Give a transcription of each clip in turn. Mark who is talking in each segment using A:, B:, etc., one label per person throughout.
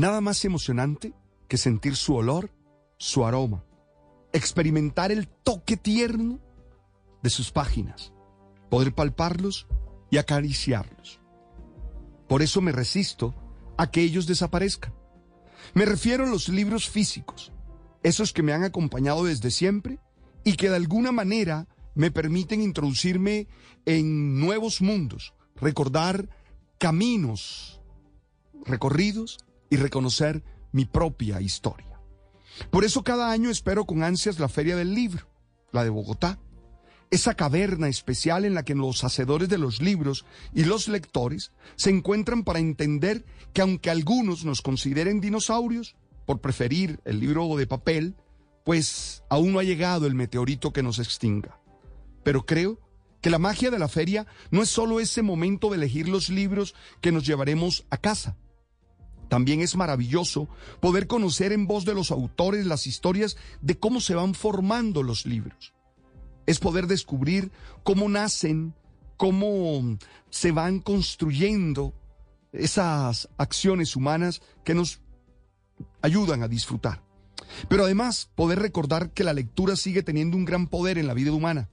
A: Nada más emocionante que sentir su olor, su aroma, experimentar el toque tierno de sus páginas, poder palparlos y acariciarlos. Por eso me resisto a que ellos desaparezcan. Me refiero a los libros físicos, esos que me han acompañado desde siempre y que de alguna manera me permiten introducirme en nuevos mundos, recordar caminos recorridos y reconocer mi propia historia. Por eso cada año espero con ansias la Feria del Libro, la de Bogotá, esa caverna especial en la que los hacedores de los libros y los lectores se encuentran para entender que aunque algunos nos consideren dinosaurios, por preferir el libro de papel, pues aún no ha llegado el meteorito que nos extinga. Pero creo que la magia de la feria no es solo ese momento de elegir los libros que nos llevaremos a casa, también es maravilloso poder conocer en voz de los autores las historias de cómo se van formando los libros. Es poder descubrir cómo nacen, cómo se van construyendo esas acciones humanas que nos ayudan a disfrutar. Pero además poder recordar que la lectura sigue teniendo un gran poder en la vida humana.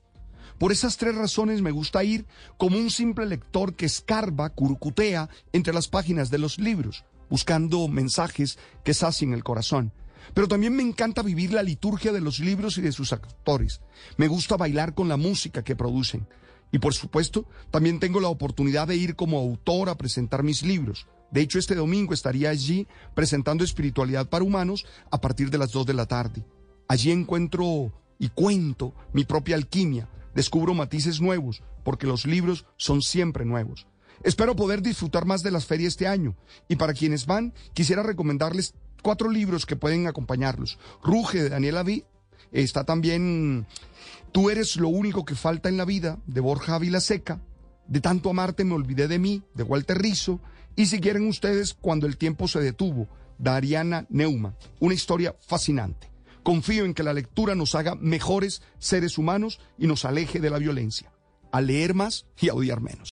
A: Por esas tres razones me gusta ir como un simple lector que escarba, curcutea entre las páginas de los libros buscando mensajes que sacien el corazón. Pero también me encanta vivir la liturgia de los libros y de sus actores. Me gusta bailar con la música que producen. Y por supuesto, también tengo la oportunidad de ir como autor a presentar mis libros. De hecho, este domingo estaría allí presentando Espiritualidad para Humanos a partir de las 2 de la tarde. Allí encuentro y cuento mi propia alquimia, descubro matices nuevos, porque los libros son siempre nuevos. Espero poder disfrutar más de las ferias este año y para quienes van quisiera recomendarles cuatro libros que pueden acompañarlos. Ruge de Daniela V. Está también Tú eres lo único que falta en la vida de Borja Seca. De tanto amarte me olvidé de mí de Walter Rizzo. Y si quieren ustedes Cuando el tiempo se detuvo de Ariana. Una historia fascinante. Confío en que la lectura nos haga mejores seres humanos y nos aleje de la violencia. A leer más y a odiar menos.